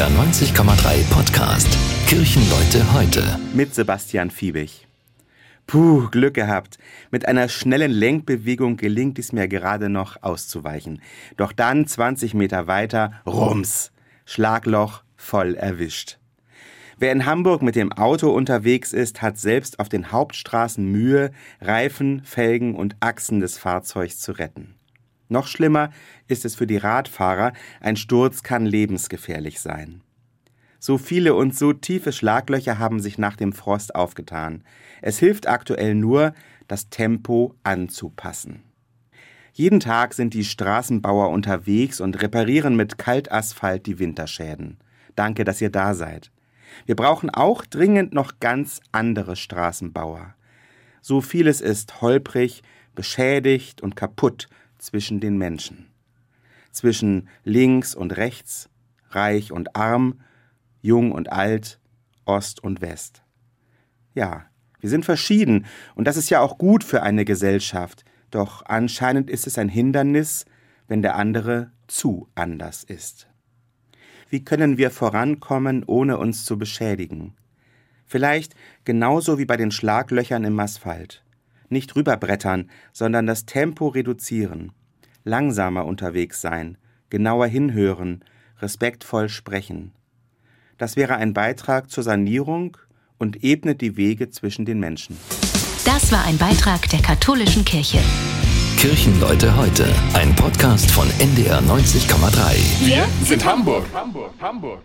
NDR 90,3 Podcast. Kirchenleute heute. Mit Sebastian Fiebig. Puh, Glück gehabt. Mit einer schnellen Lenkbewegung gelingt es mir gerade noch auszuweichen. Doch dann 20 Meter weiter, rums. Schlagloch voll erwischt. Wer in Hamburg mit dem Auto unterwegs ist, hat selbst auf den Hauptstraßen Mühe, Reifen, Felgen und Achsen des Fahrzeugs zu retten. Noch schlimmer ist es für die Radfahrer, ein Sturz kann lebensgefährlich sein. So viele und so tiefe Schlaglöcher haben sich nach dem Frost aufgetan. Es hilft aktuell nur, das Tempo anzupassen. Jeden Tag sind die Straßenbauer unterwegs und reparieren mit Kaltasphalt die Winterschäden. Danke, dass ihr da seid. Wir brauchen auch dringend noch ganz andere Straßenbauer. So vieles ist holprig, beschädigt und kaputt zwischen den Menschen. Zwischen links und rechts, reich und arm, jung und alt, Ost und West. Ja, wir sind verschieden, und das ist ja auch gut für eine Gesellschaft, doch anscheinend ist es ein Hindernis, wenn der andere zu anders ist. Wie können wir vorankommen, ohne uns zu beschädigen? Vielleicht genauso wie bei den Schlaglöchern im Asphalt. Nicht rüberbrettern, sondern das Tempo reduzieren. Langsamer unterwegs sein, genauer hinhören, respektvoll sprechen. Das wäre ein Beitrag zur Sanierung und ebnet die Wege zwischen den Menschen. Das war ein Beitrag der katholischen Kirche. Kirchenleute heute, ein Podcast von NDR 90,3. Wir sind Hamburg. Hamburg, Hamburg.